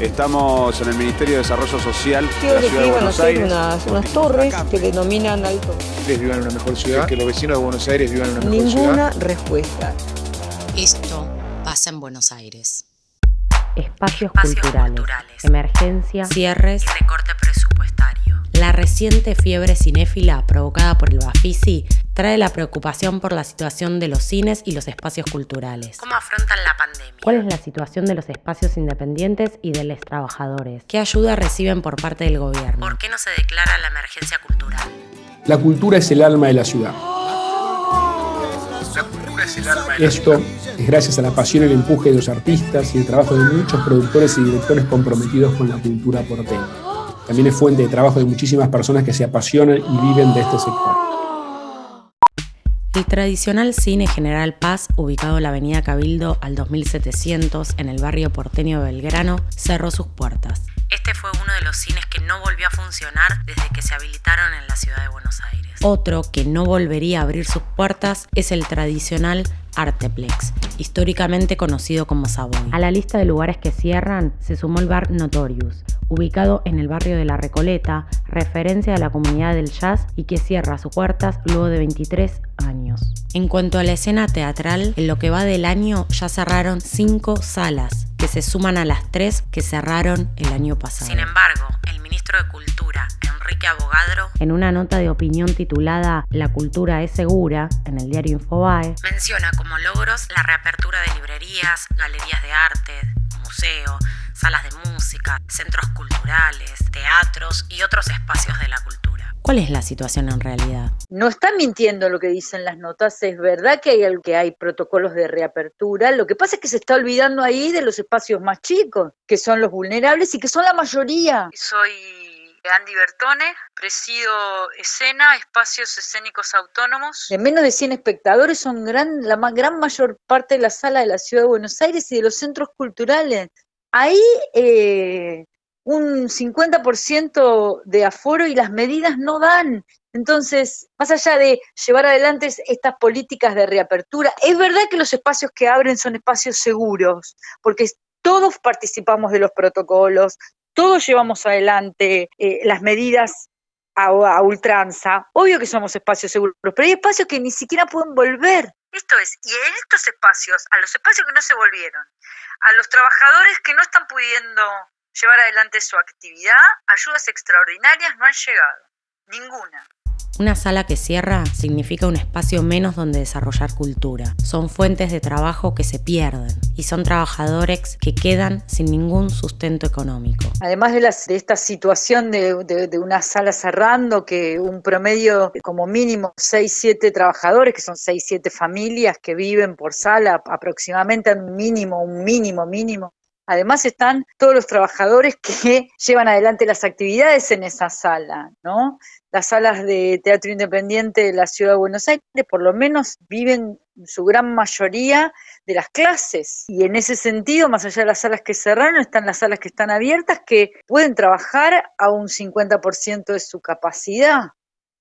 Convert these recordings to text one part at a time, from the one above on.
Estamos en el Ministerio de Desarrollo Social de la Ciudad de que Buenos Aires. unas, unas torres que denominan alto. ustedes vivan en una mejor ciudad, que los vecinos de Buenos Aires vivan en una mejor ciudad. Ninguna respuesta. Esto pasa en Buenos Aires. Espacios, Espacios culturales, culturales. emergencia, Cierres y recorte presupuestario. La reciente fiebre cinéfila provocada por el Bafisi trae la preocupación por la situación de los cines y los espacios culturales. ¿Cómo afrontan la pandemia? ¿Cuál es la situación de los espacios independientes y de los trabajadores? ¿Qué ayuda reciben por parte del gobierno? ¿Por qué no se declara la emergencia cultural? La cultura es el alma de la ciudad. La cultura es el alma de la Esto es gracias a la pasión y el empuje de los artistas y el trabajo de muchos productores y directores comprometidos con la cultura porteña. También es fuente de trabajo de muchísimas personas que se apasionan y viven de este sector. El tradicional cine General Paz, ubicado en la avenida Cabildo al 2700 en el barrio porteño de Belgrano, cerró sus puertas. Este fue uno de los cines que no volvió a funcionar desde que se habilitaron en la ciudad de Buenos Aires. Otro que no volvería a abrir sus puertas es el tradicional Arteplex, históricamente conocido como Savoy. A la lista de lugares que cierran se sumó el bar Notorious, ubicado en el barrio de La Recoleta, referencia de la comunidad del jazz y que cierra sus puertas luego de 23 años. En cuanto a la escena teatral, en lo que va del año ya cerraron cinco salas, que se suman a las tres que cerraron el año pasado. Sin embargo, el ministro de Cultura, Enrique Abogadro, En una nota de opinión titulada La cultura es segura, en el diario Infobae, menciona como logros la reapertura de librerías, galerías de arte, museo, salas de música, centros culturales, teatros y otros espacios de la cultura. ¿Cuál es la situación en realidad? No está mintiendo lo que dicen las notas, es verdad que hay, que hay protocolos de reapertura, lo que pasa es que se está olvidando ahí de los espacios más chicos, que son los vulnerables y que son la mayoría. Soy Andy Bertone, presido Escena, Espacios Escénicos Autónomos. De menos de 100 espectadores son gran, la gran mayor parte de la sala de la Ciudad de Buenos Aires y de los centros culturales. Ahí eh, un 50% de aforo y las medidas no dan. Entonces, más allá de llevar adelante es- estas políticas de reapertura, es verdad que los espacios que abren son espacios seguros, porque todos participamos de los protocolos, todos llevamos adelante eh, las medidas a ultranza. Obvio que somos espacios seguros, pero hay espacios que ni siquiera pueden volver. Esto es, y en estos espacios, a los espacios que no se volvieron, a los trabajadores que no están pudiendo llevar adelante su actividad, ayudas extraordinarias no han llegado. Ninguna. Una sala que cierra significa un espacio menos donde desarrollar cultura. Son fuentes de trabajo que se pierden y son trabajadores que quedan sin ningún sustento económico. Además de, esta situación de, de- de una sala cerrando, que un promedio como mínimo 6, 7 trabajadores, que son 6, 7 familias que viven por sala, aproximadamente un mínimo, un mínimo, mínimo. Además están todos los trabajadores que llevan adelante las actividades en esa sala, ¿no? Las salas de teatro independiente de la Ciudad de Buenos Aires por lo menos viven su gran mayoría de las clases. Y en ese sentido, más allá de las salas que cerraron, están las salas que están abiertas que pueden trabajar a un 50% de su capacidad.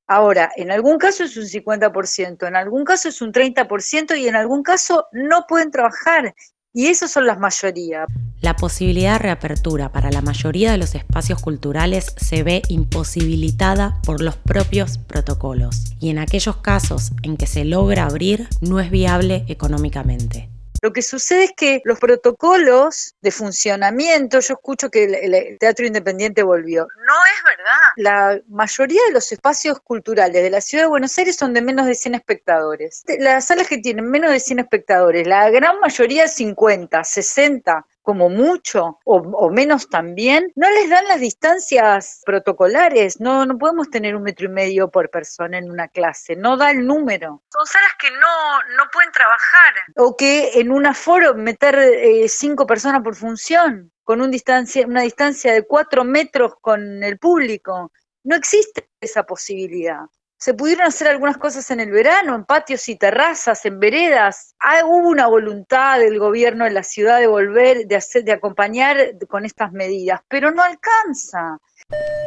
Ahora, en algún caso es un 50%, en algún caso es un 30% y en algún caso no pueden trabajar. Y esas son las mayorías. La posibilidad de reapertura para la mayoría de los espacios culturales se ve imposibilitada por los propios protocolos y en aquellos casos en que se logra abrir no es viable económicamente. Lo que sucede es que los protocolos de funcionamiento, yo escucho que el, teatro independiente volvió. No es verdad. La mayoría de los espacios culturales de la ciudad de Buenos Aires son de menos de 100 espectadores. Las salas que tienen menos de 100 espectadores, la gran mayoría 50, 60 como mucho, o, o menos también, no les dan las distancias protocolares. No, no podemos tener un metro y medio por persona en una clase, no da el número. Son salas que no, no pueden trabajar. O que en un aforo meter eh, cinco personas por función, con un distancia, una distancia de cuatro metros con el público. No existe esa posibilidad. Se pudieron hacer algunas cosas en el verano, en patios y terrazas, en veredas. Hay, hubo una voluntad del gobierno de la ciudad de volver, de hacer, de acompañar con estas medidas, pero no alcanza.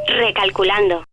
Recalculando.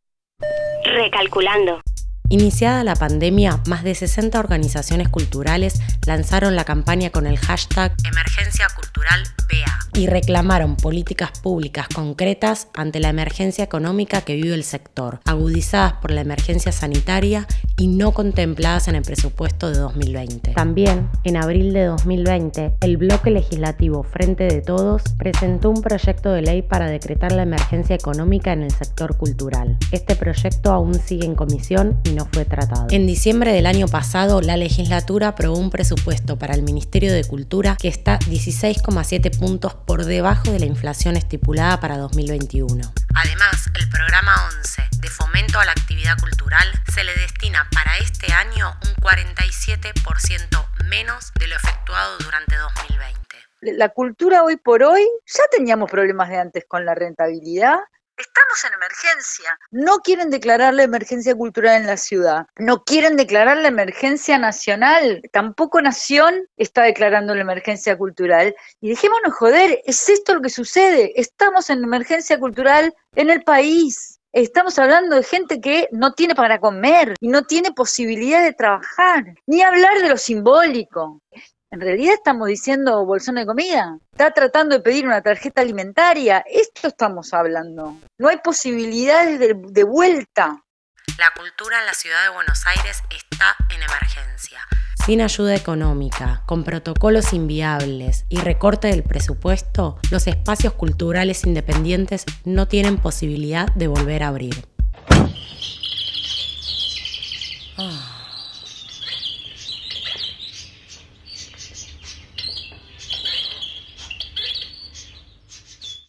Recalculando. Iniciada la pandemia, más de 60 organizaciones culturales lanzaron la campaña con el hashtag Emergencia Cultural BEA y reclamaron políticas públicas concretas ante la emergencia económica que vive el sector, agudizadas por la emergencia sanitaria y no contempladas en el presupuesto de 2020. También, en abril de 2020, el bloque legislativo Frente de Todos presentó un proyecto de ley para decretar la emergencia económica en el sector cultural. Este proyecto aún sigue en comisión y no fue tratado. En diciembre del año pasado, la legislatura aprobó un presupuesto para el Ministerio de Cultura que está 16,7 puntos por debajo de la inflación estipulada para 2021. Además, el programa 11 de fomento a la actividad cultural se le destina para este año un 47% menos de lo efectuado durante 2020. La cultura hoy por hoy, ya teníamos problemas de antes con la rentabilidad, Estamos en emergencia. No quieren declarar la emergencia cultural en la ciudad. No quieren declarar la emergencia nacional. Tampoco Nación está declarando la emergencia cultural. Y dejémonos joder, es esto lo que sucede. Estamos en emergencia cultural en el país. Estamos hablando de gente que no tiene para comer y no tiene posibilidad de trabajar, ni hablar de lo simbólico. En realidad estamos diciendo bolsón de comida. Está tratando de pedir una tarjeta alimentaria. Esto estamos hablando. No hay posibilidades de, de vuelta. La cultura en la ciudad de Buenos Aires está en emergencia. Sin ayuda económica, con protocolos inviables y recorte del presupuesto, los espacios culturales independientes no tienen posibilidad de volver a abrir. Ah.